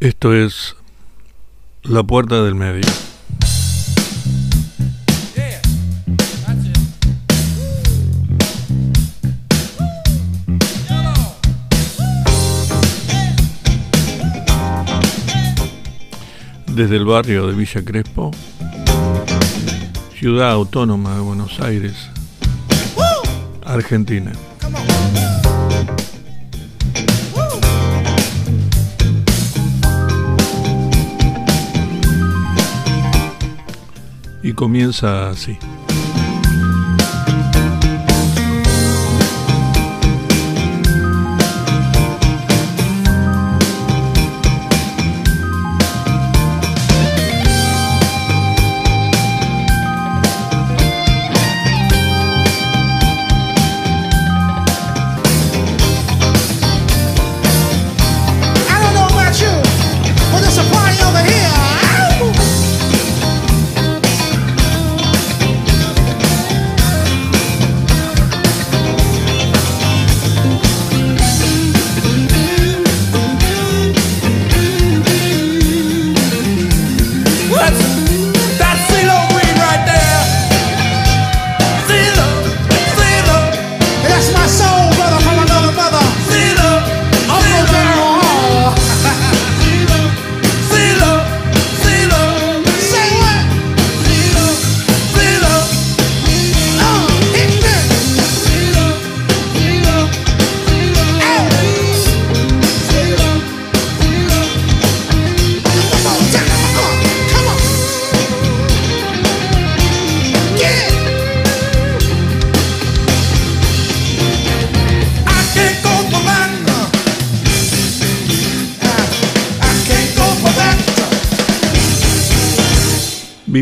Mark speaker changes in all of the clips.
Speaker 1: Esto es La Puerta del Medio. Desde el barrio de Villa Crespo, ciudad autónoma de Buenos Aires, Argentina. Y comienza así.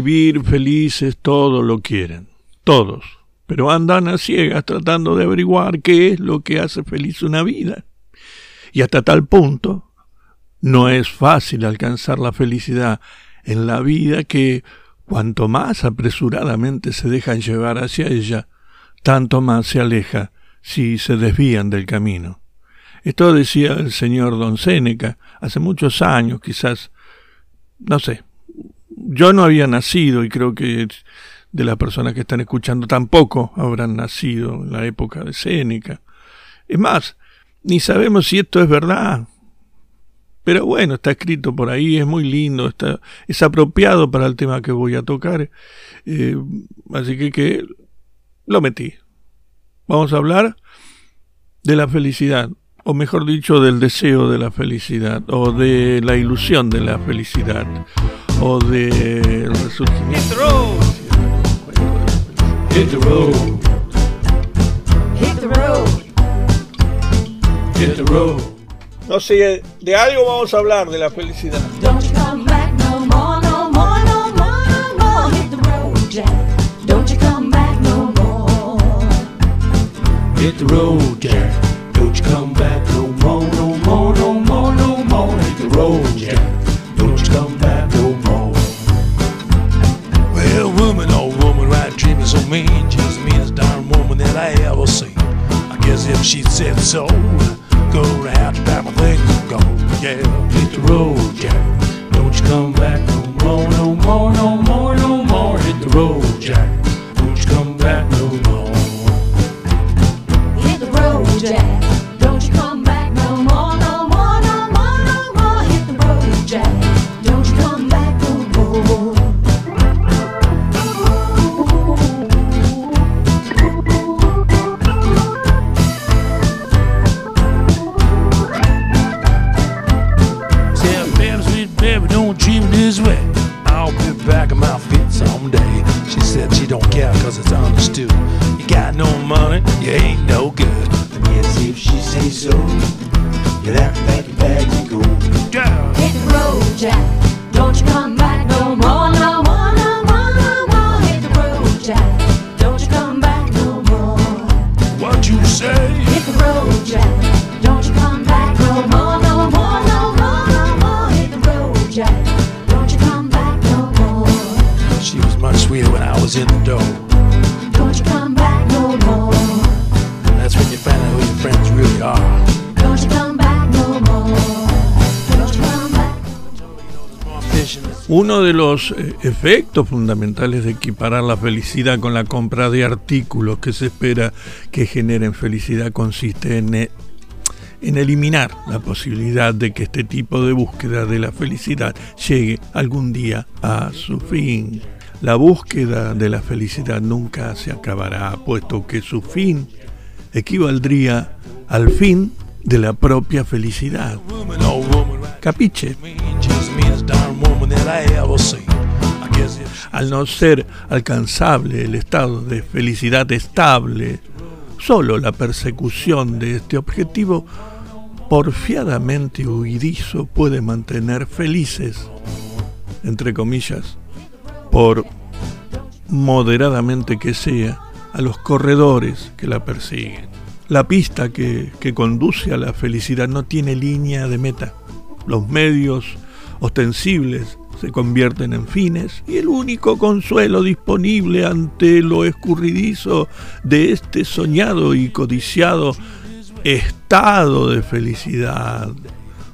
Speaker 1: Vivir felices todos lo quieren, todos, pero andan a ciegas tratando de averiguar qué es lo que hace feliz una vida. Y hasta tal punto no es fácil alcanzar la felicidad en la vida que cuanto más apresuradamente se dejan llevar hacia ella, tanto más se aleja si se desvían del camino. Esto decía el señor Don Séneca hace muchos años, quizás, no sé, yo no había nacido y creo que de las personas que están escuchando tampoco habrán nacido en la época de Séneca. Es más, ni sabemos si esto es verdad. Pero bueno, está escrito por ahí, es muy lindo, está, es apropiado para el tema que voy a tocar. eh, así que, que lo metí. Vamos a hablar de la felicidad, o mejor dicho, del deseo de la felicidad, o de la ilusión de la felicidad, o del resurgimiento.
Speaker 2: Hit the road,
Speaker 3: Hit the road.
Speaker 2: hit the road.
Speaker 1: No sé, de algo vamos a hablar de la felicidad.
Speaker 3: Don't you come back no more, no more, no more, no more. Hit the road, Jack. Don't you come back no more.
Speaker 2: Hit the road, Jack. Don't you come back no more, no more, no more, no more. Hit the road, Jack. So mean. She's the meanest darn woman that I ever seen. I guess if she said so, go to pack my things and go. Yeah, hit the road, Jack. Don't you come back no more, no more, no more, no more. Hit the road, Jack.
Speaker 1: Uno de los eh, efectos fundamentales de equiparar la felicidad con la compra de artículos que se espera que generen felicidad consiste en, eh, en eliminar la posibilidad de que este tipo de búsqueda de la felicidad llegue algún día a su fin. La búsqueda de la felicidad nunca se acabará, puesto que su fin equivaldría al fin de la propia felicidad. Capiche. Al no ser alcanzable el estado de felicidad estable, solo la persecución de este objetivo porfiadamente huidizo puede mantener felices, entre comillas, por moderadamente que sea, a los corredores que la persiguen. La pista que, que conduce a la felicidad no tiene línea de meta. Los medios ostensibles se convierten en fines y el único consuelo disponible ante lo escurridizo de este soñado y codiciado estado de felicidad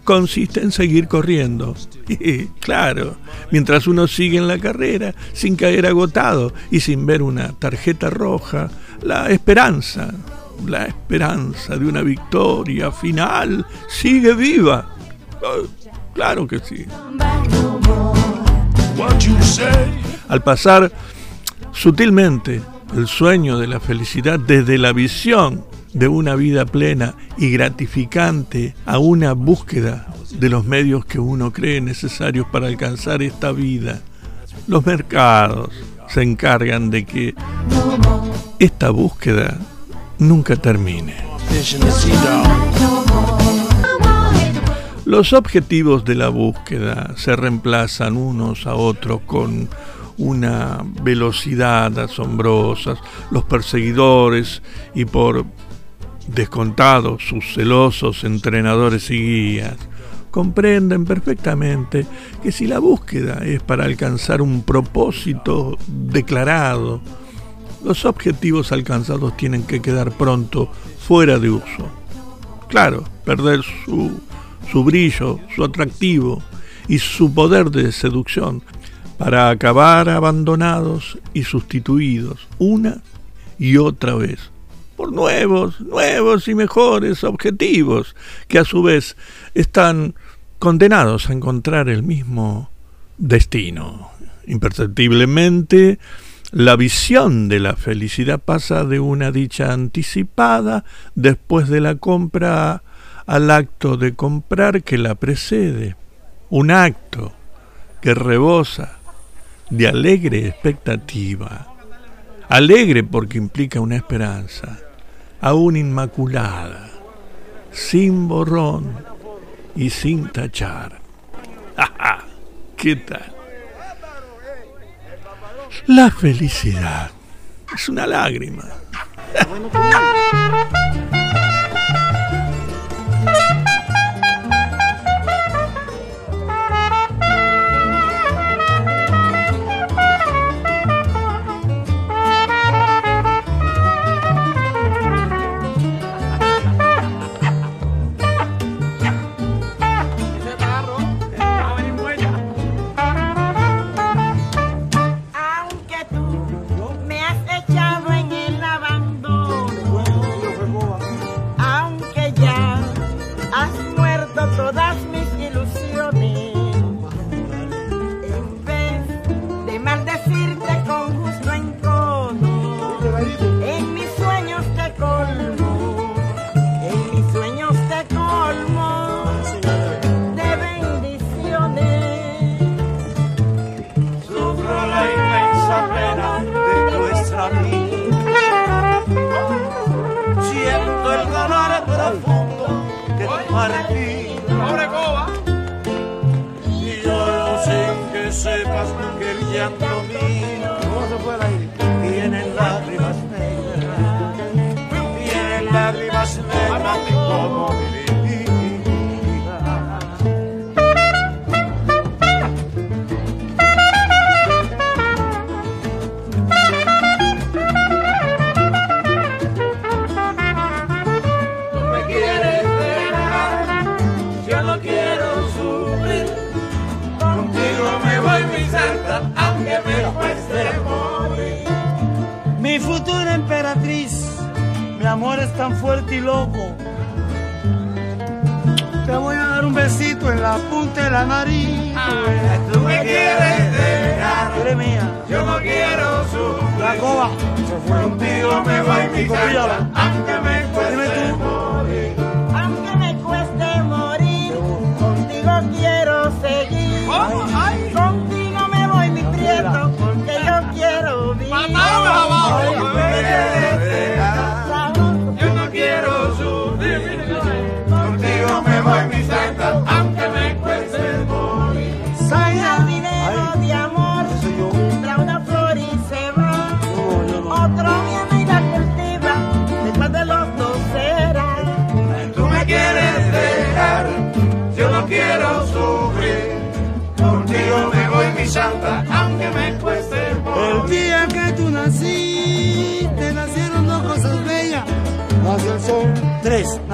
Speaker 1: consiste en seguir corriendo. Claro, mientras uno sigue en la carrera sin caer agotado y sin ver una tarjeta roja, la esperanza, la esperanza de una victoria final sigue viva. Oh, Claro que sí. Al pasar sutilmente el sueño de la felicidad desde la visión de una vida plena y gratificante a una búsqueda de los medios que uno cree necesarios para alcanzar esta vida, los mercados se encargan de que esta búsqueda nunca termine. Los objetivos de la búsqueda se reemplazan unos a otros con una velocidad asombrosa. Los perseguidores y por descontado sus celosos entrenadores y guías comprenden perfectamente que si la búsqueda es para alcanzar un propósito declarado, los objetivos alcanzados tienen que quedar pronto fuera de uso. Claro, perder su, su brillo, su atractivo y su poder de seducción para acabar abandonados y sustituidos una y otra vez por nuevos, nuevos y mejores objetivos que a su vez están condenados a encontrar el mismo destino. Imperceptiblemente, la visión de la felicidad pasa de una dicha anticipada después de la compra al acto de comprar que la precede. Un acto que rebosa de alegre expectativa. Alegre porque implica una esperanza, aún inmaculada, sin borrón y sin tachar. ¡Ja! ¿Qué tal? La felicidad es una lágrima.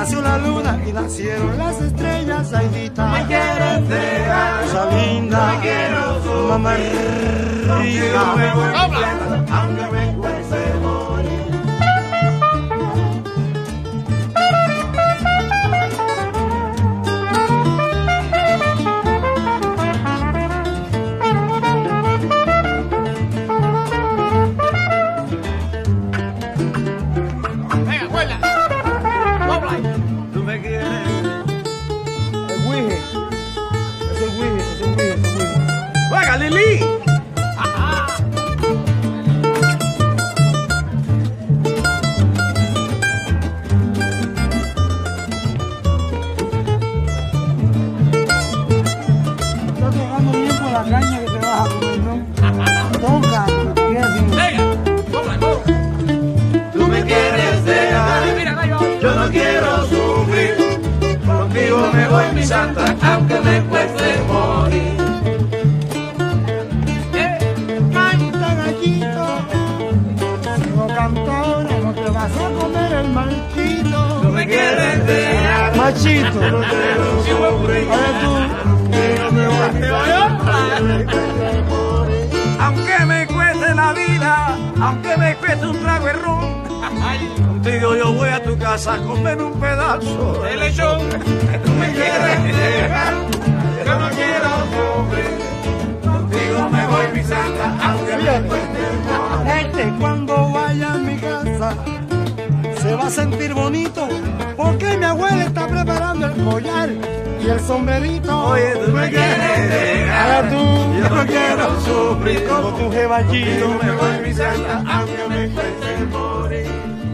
Speaker 4: Nació la luna y nacieron las estrellas. Aidita,
Speaker 5: dejar,
Speaker 4: cosa linda, mamá rica.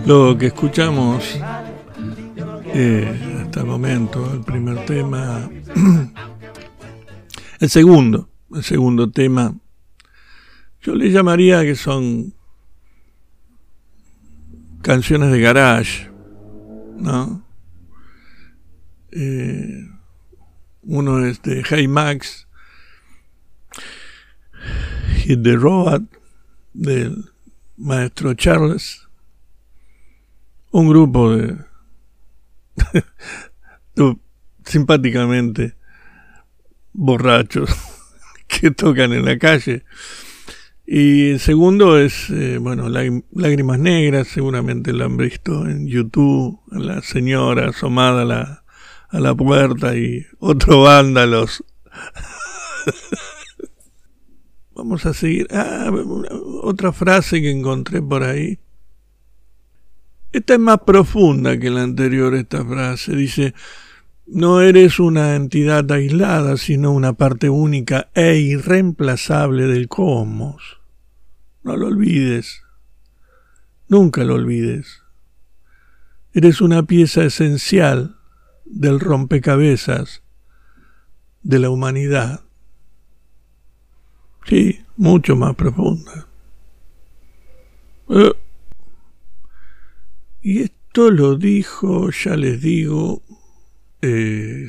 Speaker 4: Lo que
Speaker 1: escuchamos eh, hasta el momento, el primer tema, el segundo, el segundo tema, yo le llamaría que son canciones de garage, ¿no? Eh, uno es de Hey Max, Hit the Road, del maestro Charles, un grupo de simpáticamente borrachos que tocan en la calle. Y el segundo es, eh, bueno, Lágrim- Lágrimas Negras, seguramente lo han visto en YouTube, la señora asomada la, a la puerta y otro vándalos. Vamos a seguir. Ah, otra frase que encontré por ahí. Esta es más profunda que la anterior, esta frase. Dice, no eres una entidad aislada, sino una parte única e irreemplazable del cosmos. No lo olvides. Nunca lo olvides. Eres una pieza esencial del rompecabezas de la humanidad. Sí, mucho más profunda. Eh, y esto lo dijo, ya les digo, eh,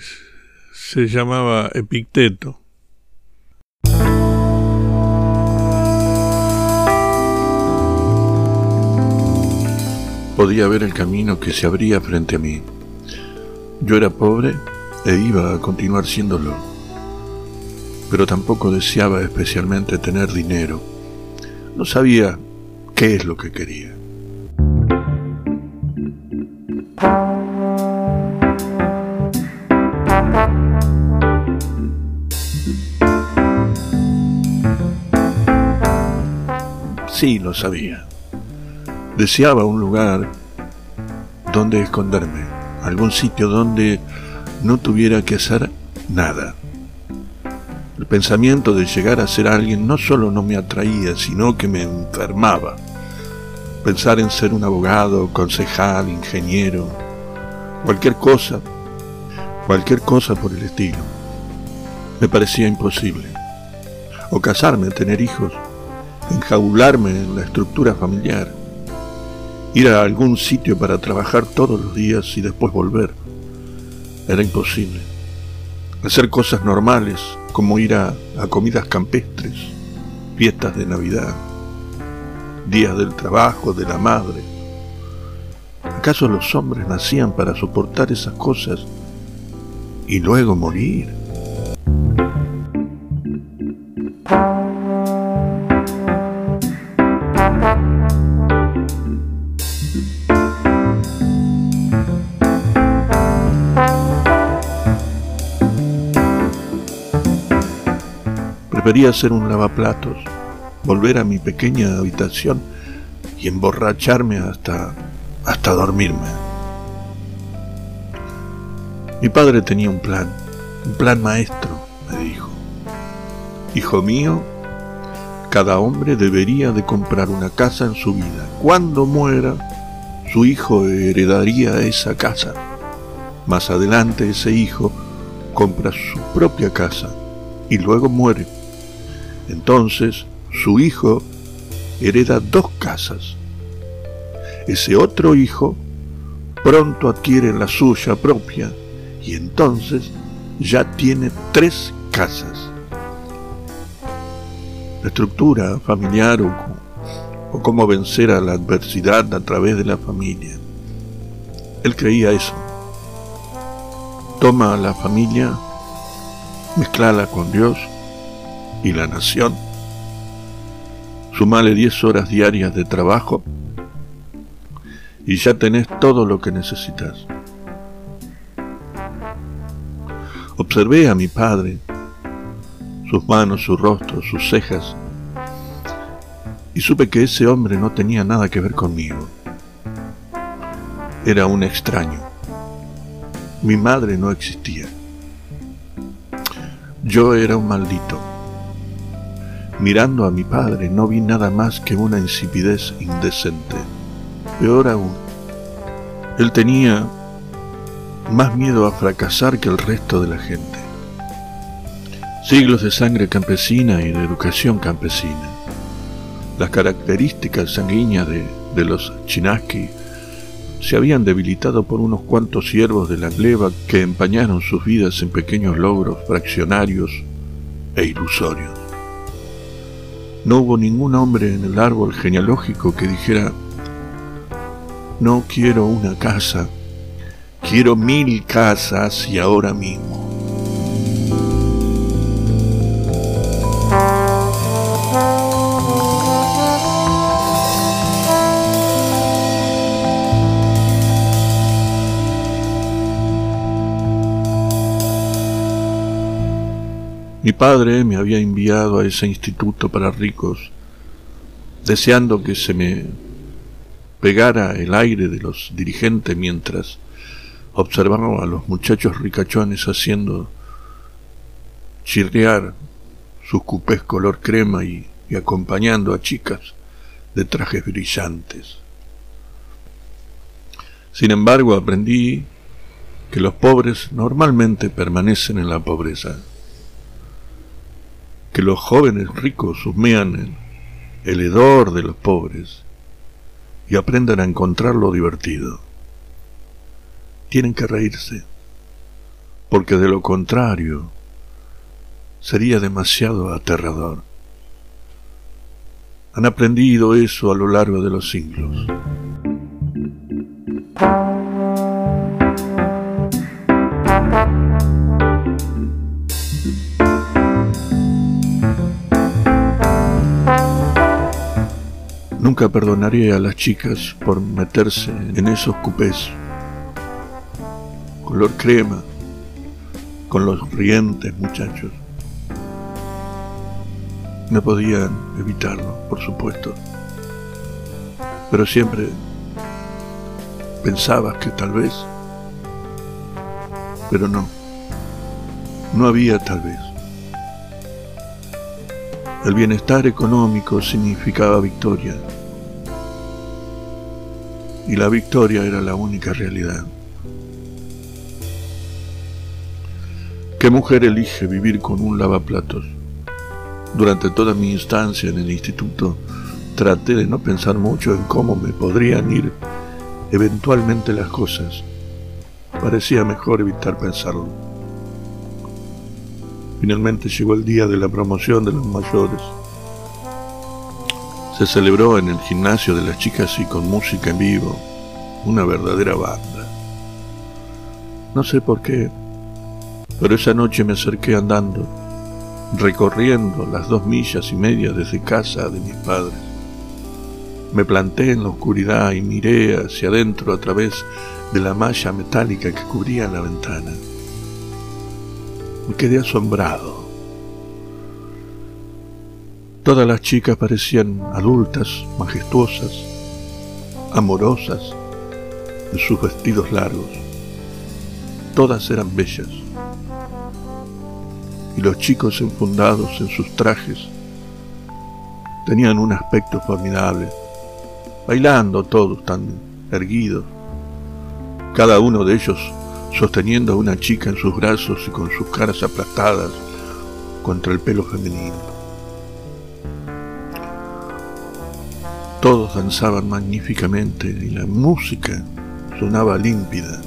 Speaker 1: se llamaba Epicteto.
Speaker 6: Podía ver el camino que se abría frente a mí. Yo era pobre e iba a continuar siéndolo pero tampoco deseaba especialmente tener dinero. No sabía qué es lo que quería.
Speaker 1: Sí, lo sabía. Deseaba un lugar donde esconderme, algún sitio donde no tuviera que hacer nada. Pensamiento de llegar a ser alguien no solo no me atraía, sino que me enfermaba. Pensar en ser un abogado, concejal, ingeniero, cualquier cosa, cualquier cosa por el estilo, me parecía imposible. O casarme, tener hijos, enjaularme en la estructura familiar, ir a algún sitio para trabajar todos los días y después volver. Era imposible. Hacer cosas normales, como ir a, a comidas campestres, fiestas de Navidad, días del trabajo, de la madre. ¿Acaso los hombres nacían para soportar esas cosas y luego morir? Prefería ser un lavaplatos, volver a mi pequeña habitación y emborracharme hasta hasta dormirme. Mi padre tenía un plan, un plan maestro, me dijo. Hijo mío, cada hombre debería de comprar una casa en su vida. Cuando muera, su hijo heredaría esa casa. Más adelante ese hijo compra su propia casa y luego muere. Entonces su hijo hereda dos casas. Ese otro hijo pronto adquiere la suya propia y entonces ya tiene tres casas. La estructura familiar o, cómo vencer a la adversidad a través de la familia. Él creía eso. Toma a la familia, mezclala con Dios y la nación. Sumale 10 horas diarias de trabajo y ya tenés todo lo que necesitas. Observé a mi padre, sus manos, su rostro, sus cejas, y supe que ese hombre no tenía nada que ver conmigo. Era un extraño. Mi madre no existía. Yo era un maldito. Mirando a mi padre no vi nada más que una insipidez indecente. Peor aún, él tenía más miedo a fracasar que el resto de la gente. Siglos de sangre campesina y de educación campesina. Las características sanguíneas de, los chinaski se habían debilitado por unos cuantos siervos de la gleba que empañaron sus vidas en pequeños logros fraccionarios e ilusorios. No hubo ningún hombre en el árbol genealógico que dijera, no quiero una casa, quiero mil casas y ahora mismo. Mi padre me había enviado a ese instituto para ricos, deseando que se me pegara el aire de los dirigentes mientras observaba a los muchachos ricachones haciendo chirriar sus cupés color crema y, y acompañando a chicas de trajes brillantes. Sin embargo, aprendí que los pobres normalmente permanecen en la pobreza, que los jóvenes ricos husmean el, el hedor de los pobres y aprendan a encontrar lo divertido. Tienen que reírse, porque de lo contrario sería demasiado aterrador. Han aprendido eso a lo largo de los siglos. Nunca perdonaré a las chicas por meterse en esos cupés. Color crema, con los rientes muchachos. No podían evitarlo, por supuesto. Pero siempre pensabas que tal vez, pero no, no había tal vez. El bienestar económico significaba victoria y la victoria era la única realidad. ¿Qué mujer elige vivir con un lavaplatos? Durante toda mi instancia en el instituto traté de no pensar mucho en cómo me podrían ir eventualmente las cosas. Parecía mejor evitar pensarlo. Finalmente llegó el día de la promoción de los mayores. Se celebró en el gimnasio de las chicas y con música en vivo, una verdadera banda. No sé por qué, pero esa noche me acerqué andando, recorriendo las dos millas y media desde casa de mis padres. Me planté en la oscuridad y miré hacia adentro a través de la malla metálica que cubría la ventana. Me quedé asombrado. Todas las chicas parecían adultas, majestuosas, amorosas, en sus vestidos largos. Todas eran bellas. Y los chicos enfundados en sus trajes tenían un aspecto formidable, bailando todos tan erguidos, cada uno de ellos sosteniendo a una chica en sus brazos y con sus caras aplastadas contra el pelo femenino. Todos danzaban magníficamente y la música sonaba límpida,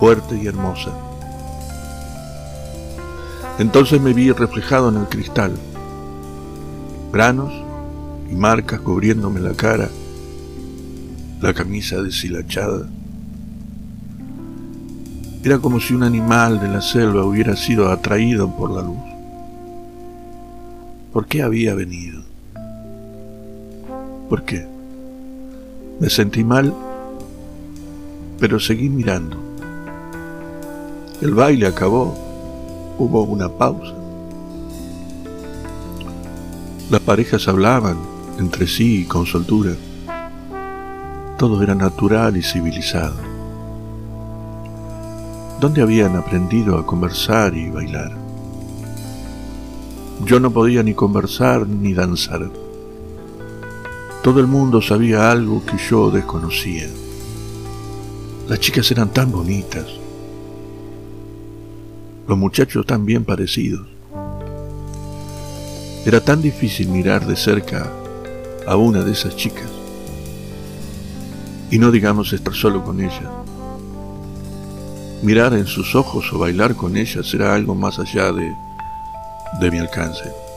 Speaker 1: fuerte y hermosa. Entonces me vi reflejado en el cristal, granos y marcas cubriéndome la cara, la camisa deshilachada. Era como si un animal de la selva hubiera sido atraído por la luz. ¿Por qué había venido? ¿Por qué? Me sentí mal, pero seguí mirando. El baile acabó, hubo una pausa. Las parejas hablaban entre sí con soltura. Todo era natural y civilizado. ¿Dónde habían aprendido a conversar y bailar? Yo no podía ni conversar ni danzar. Todo el mundo sabía algo que yo desconocía. Las chicas eran tan bonitas. Los muchachos tan bien parecidos. Era tan difícil mirar de cerca a una de esas chicas. Y no digamos estar solo con ella. Mirar en sus ojos o bailar con ellas era algo más allá de, de mi alcance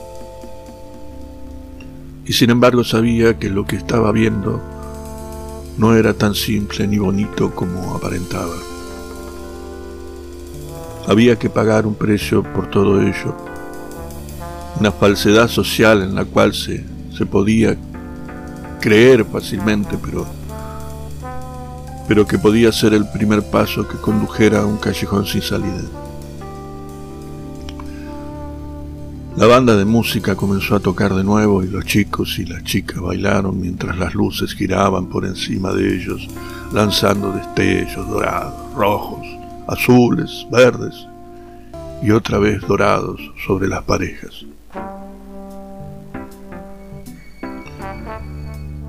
Speaker 1: y sin embargo sabía que lo que estaba viendo no era tan simple ni bonito como aparentaba. Había que pagar un precio por todo ello, una falsedad social en la cual se, se podía creer fácilmente, pero, pero que podía ser el primer paso que condujera a un callejón sin salida. La banda de música comenzó a tocar de nuevo y los chicos y las chicas bailaron mientras las luces giraban por encima de ellos, lanzando destellos dorados, rojos, azules, verdes y otra vez dorados sobre las parejas.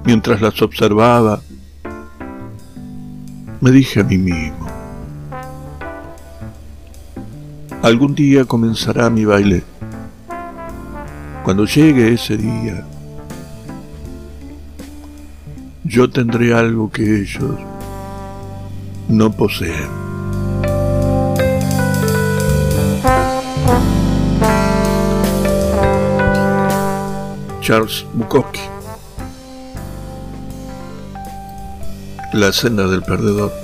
Speaker 1: Mientras las observaba, me dije a mí mismo, algún día comenzará mi baile cuando llegue ese día, yo tendré algo que ellos no poseen. Charles Bukowski La senda del perdedor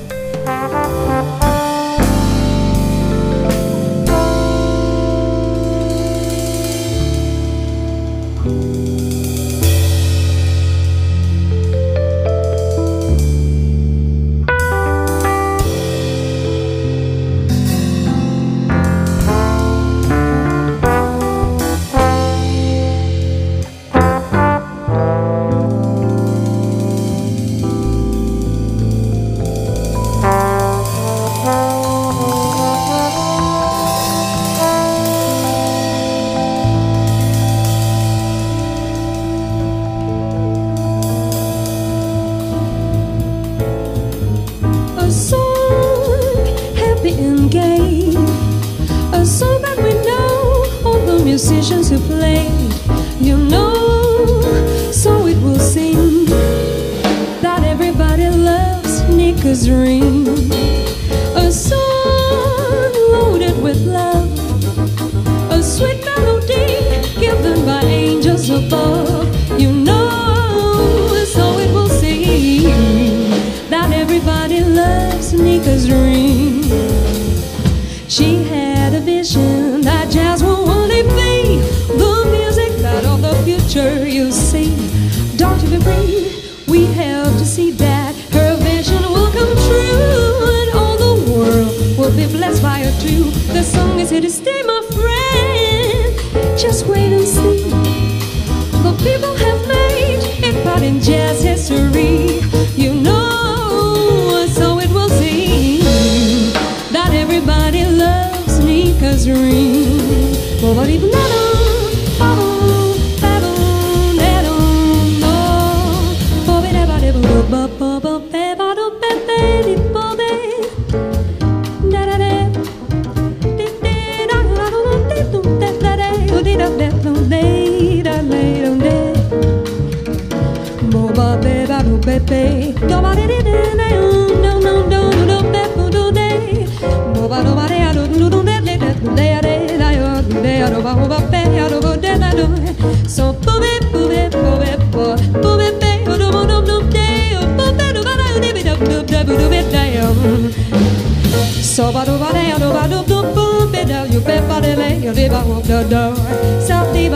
Speaker 3: Do about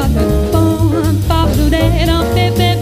Speaker 3: the phone, do today, don't be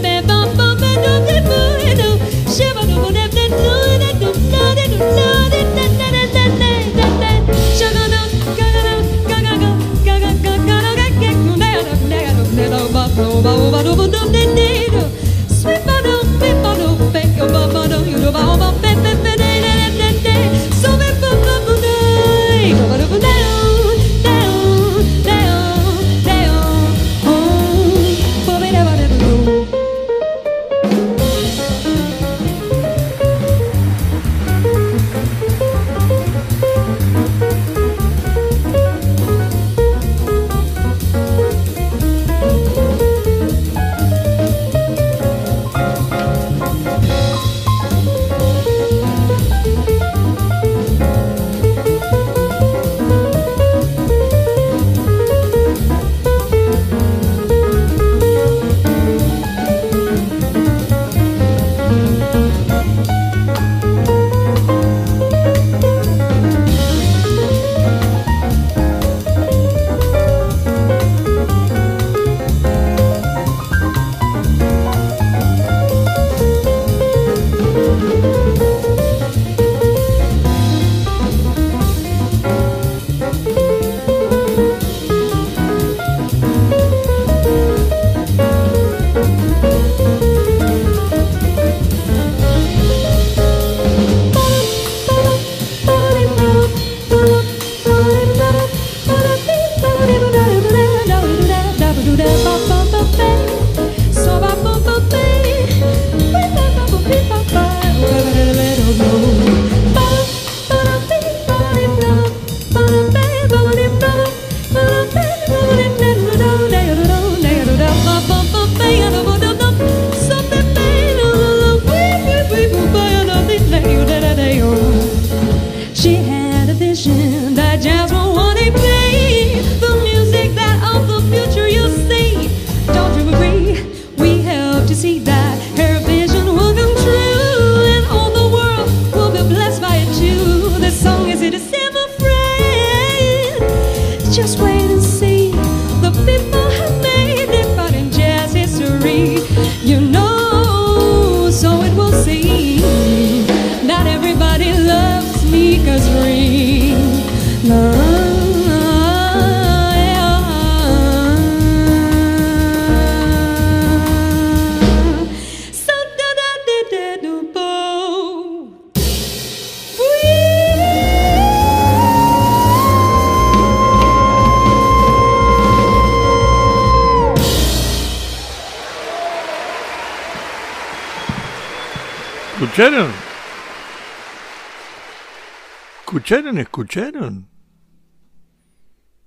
Speaker 1: escucharon, escucharon.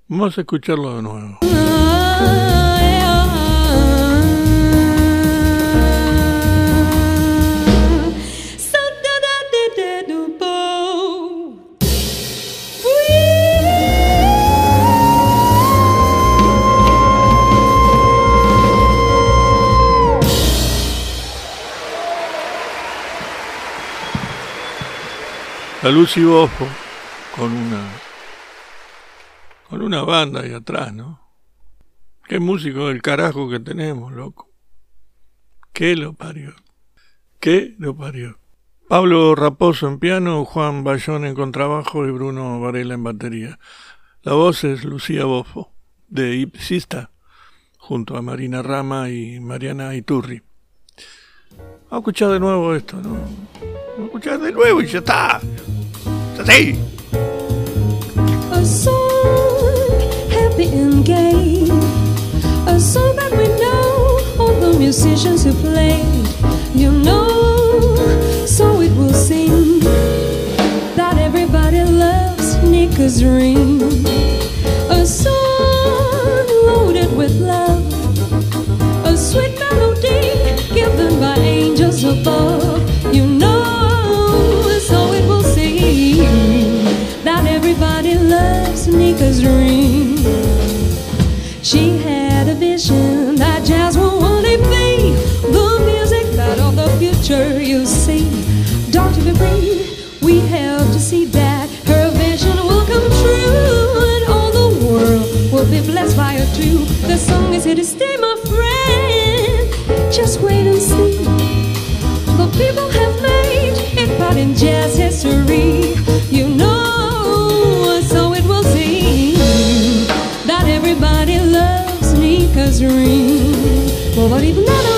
Speaker 1: Vamos a escucharlo de nuevo. La luz y Bofo con una con una banda ahí atrás, ¿no? Qué músico del carajo que tenemos, loco. ¿Qué lo parió? ¿Qué lo parió? Pablo Raposo en piano, Juan Bayón en contrabajo y Bruno Varela en batería. La voz es Lucía Bofo, de Ipsista, junto a Marina Rama y Mariana Iturri. A escuchar de nuevo esto, ¿no? A escuchar de nuevo y ya está. ¡Sí!
Speaker 3: A song happy and gay. A song that we know all the musicians who. You know, so it will seem that everybody loves. A song loaded with love. A sweet melody given by angels above. You know, Nika's ring. She had a vision that jazz will one day be the music that of the future you see. Don't you agree? We have to see that her vision will come true and all the world will be blessed by her too. The song is here to stay, my friend. Just wait and see. The people have made it part in jazz history. bells ring. Nobody but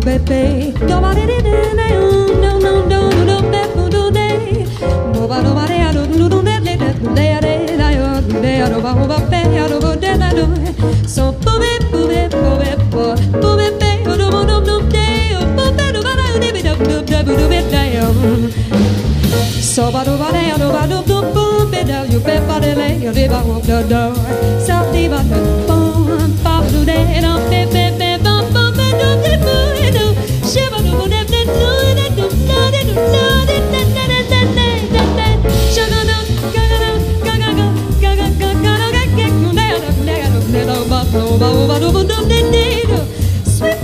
Speaker 3: Baby, don't worry. oba oba pe oba de la no so pobe pobe pobe po pobe pe oba no no de pobe no ba no de da da da da da da so ba do ba de no ba no no pobe da you pe ba de le yo de ba wo do do sa ti ba do pa pa do de no pe pe pe ba ba ba do de mo e do. She ba do de de no sweet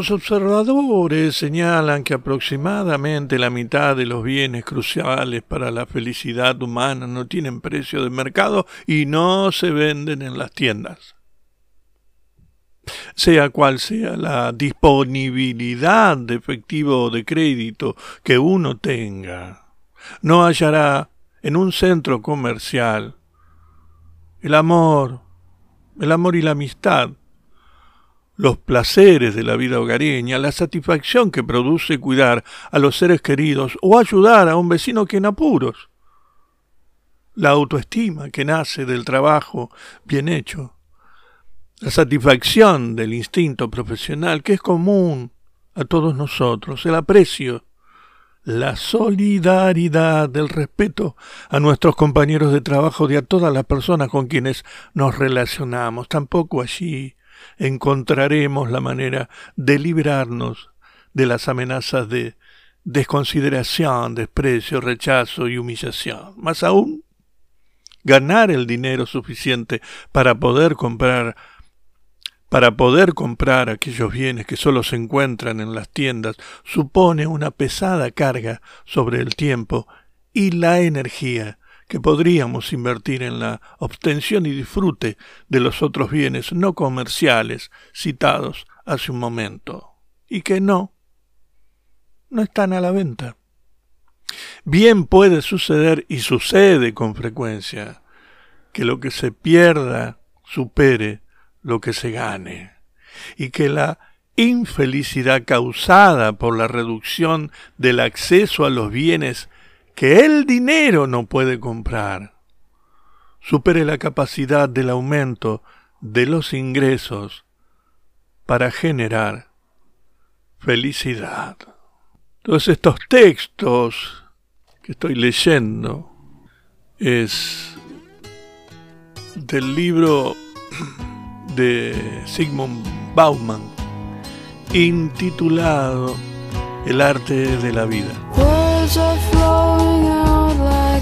Speaker 1: Los observadores señalan que aproximadamente la mitad de los bienes cruciales para la felicidad humana no tienen precio de mercado y no se venden en las tiendas. Sea cual sea la disponibilidad de efectivo o de crédito que uno tenga, no hallará en un centro comercial el amor, el amor y la amistad los placeres de la vida hogareña, la satisfacción que produce cuidar a los seres queridos o ayudar a un vecino que en apuros, la autoestima que nace del trabajo bien hecho, la satisfacción del instinto profesional que es común a todos nosotros, el aprecio, la solidaridad, el respeto a nuestros compañeros de trabajo y a todas las personas con quienes nos relacionamos. Tampoco allí encontraremos la manera de librarnos de las amenazas de desconsideración, desprecio, rechazo y humillación. Más aún, ganar el dinero suficiente para poder comprar para poder comprar aquellos bienes que solo se encuentran en las tiendas supone una pesada carga sobre el tiempo y la energía que podríamos invertir en la obtención y disfrute de los otros bienes no comerciales citados hace un momento, y que no, no están a la venta. Bien puede suceder, y sucede con frecuencia, que lo que se pierda supere lo que se gane, y que la infelicidad causada por la reducción del acceso a los bienes que el dinero no puede comprar, supere la capacidad del aumento de los ingresos para generar felicidad. Todos estos textos que estoy leyendo es del libro de Sigmund Bauman intitulado El arte de la vida.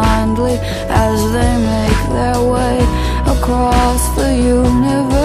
Speaker 7: blindly as they make their way across the universe.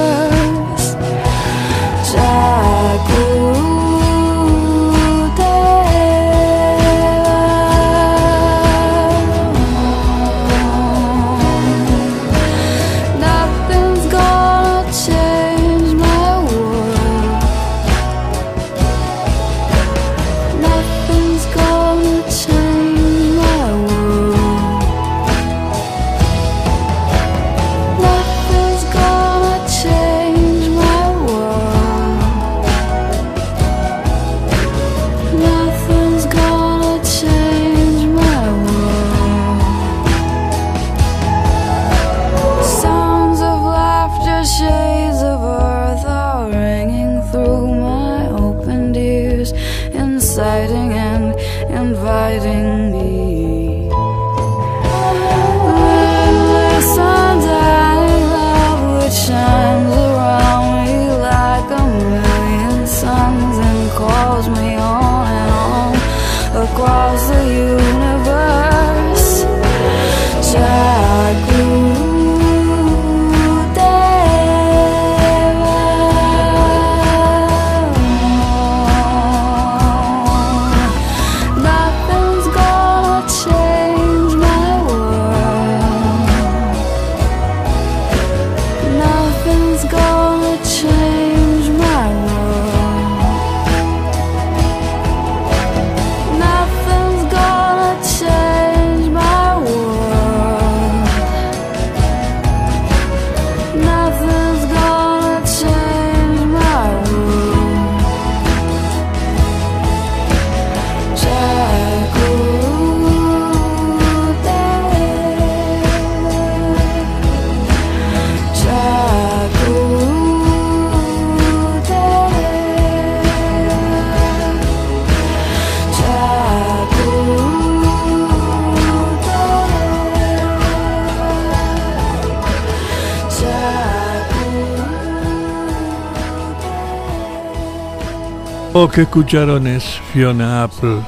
Speaker 1: O que escucharon es Fiona Apple,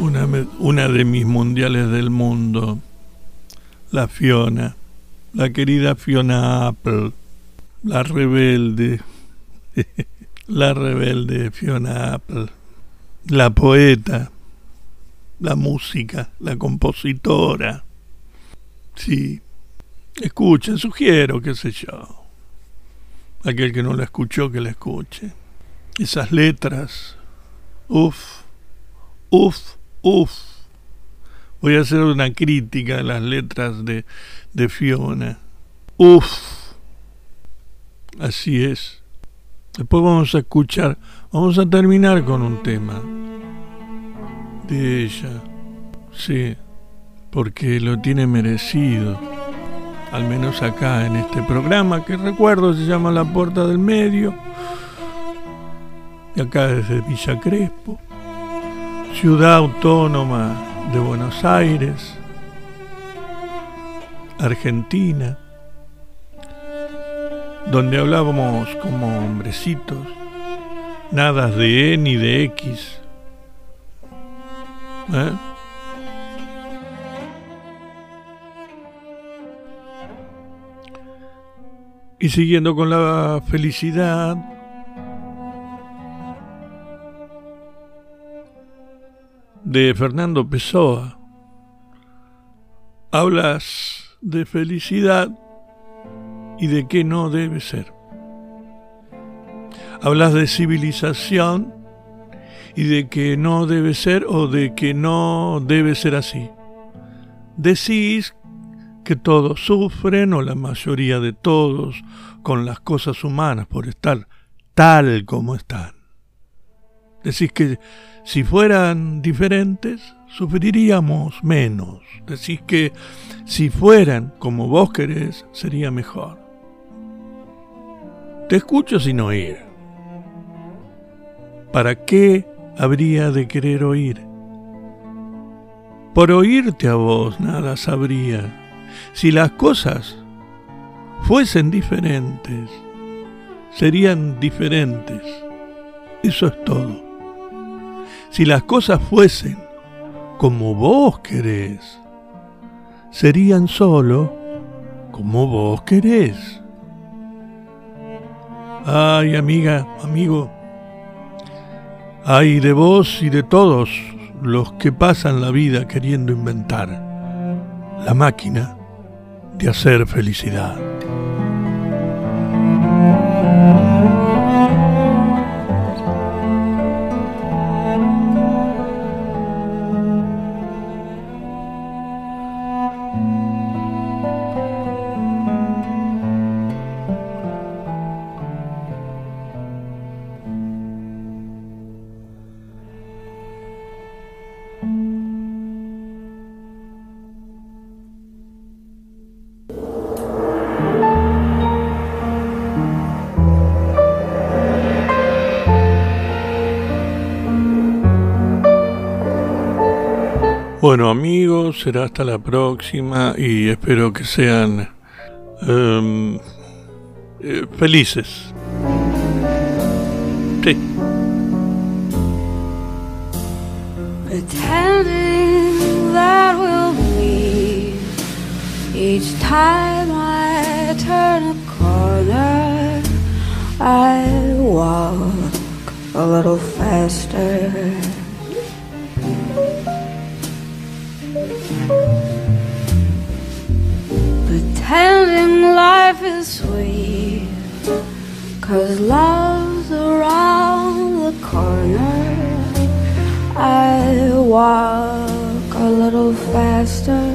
Speaker 1: una de mis mundiales del mundo. La Fiona, la querida Fiona Apple, la rebelde, la rebelde Fiona Apple, la poeta, la música, la compositora. Sí, escuchen, sugiero, qué sé yo. Aquel que no la escuchó, que la escuche. Esas letras. Uf, uf, uf. Voy a hacer una crítica a las letras de, de Fiona. Uf. Así es. Después vamos a escuchar, vamos a terminar con un tema de ella. Sí, porque lo tiene merecido. Al menos acá en este programa que recuerdo se llama La Puerta del Medio. Y acá desde Villa Crespo, ciudad autónoma de Buenos Aires, Argentina, donde hablábamos como hombrecitos, nada de E ni de X. ¿Eh? Y siguiendo con la felicidad, de Fernando Pessoa. Hablas de felicidad y de qué no debe ser. Hablas de civilización y de que no debe ser o de que no debe ser así. Decís que todos sufren o la mayoría de todos con las cosas humanas por estar tal como están. Decís que si fueran diferentes, sufriríamos menos. Decís que si fueran como vos querés, sería mejor. Te escucho sin oír. ¿Para qué habría de querer oír? Por oírte a vos nada sabría. Si las cosas fuesen diferentes, serían diferentes. Eso es todo. Si las cosas fuesen como vos querés, serían solo como vos querés. Ay, amiga, amigo, ay de vos y de todos los que pasan la vida queriendo inventar la máquina de hacer felicidad. Bueno amigos, será hasta la próxima y espero que sean em, eh, felices. Sí.
Speaker 7: each time I turn a corner. I walk a little faster. Pretending life is sweet, cause love's around the corner. I walk a little faster.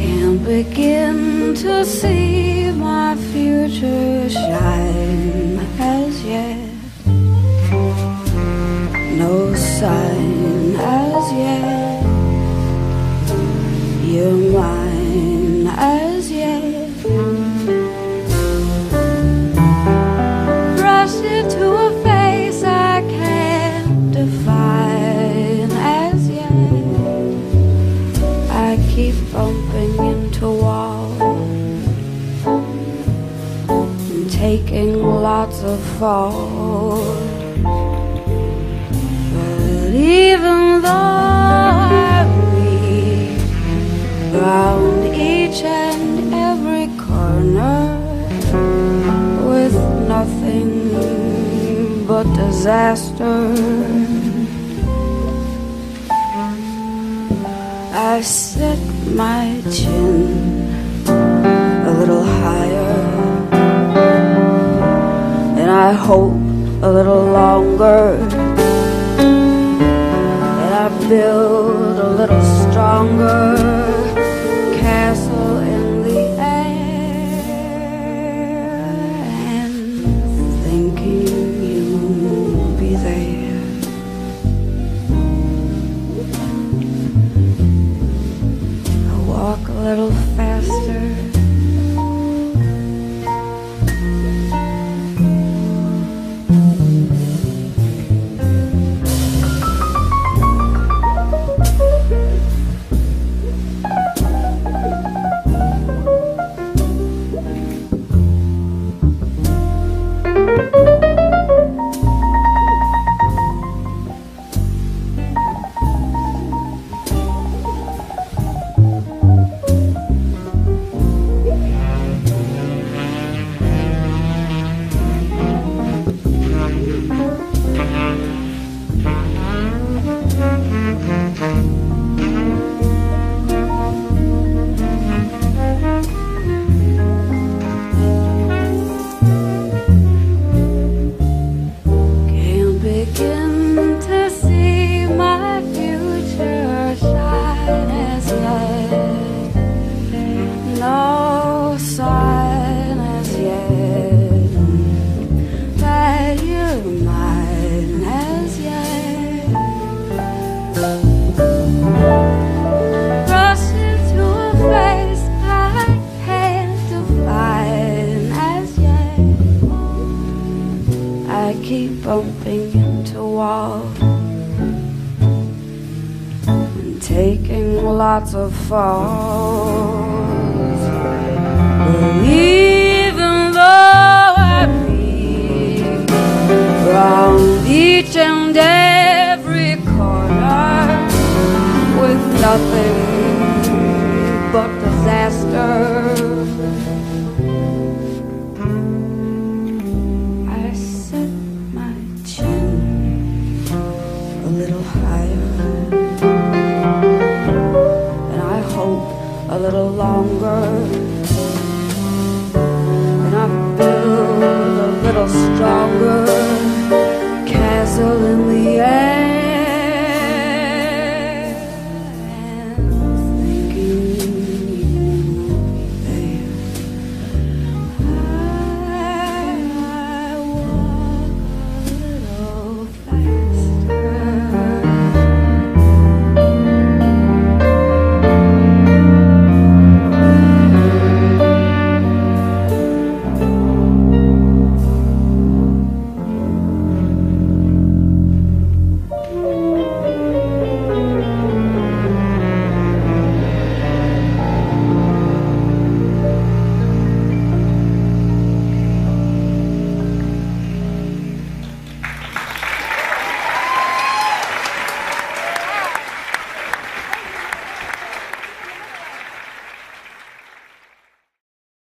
Speaker 7: Can't begin to see my future shine of faults. But even though read round each and every corner with nothing but disaster. I set my chin a little higher, and I hope a little longer, and I build a little stronger taking lots of falls. But even though I read round each and every corner with nothing but disaster.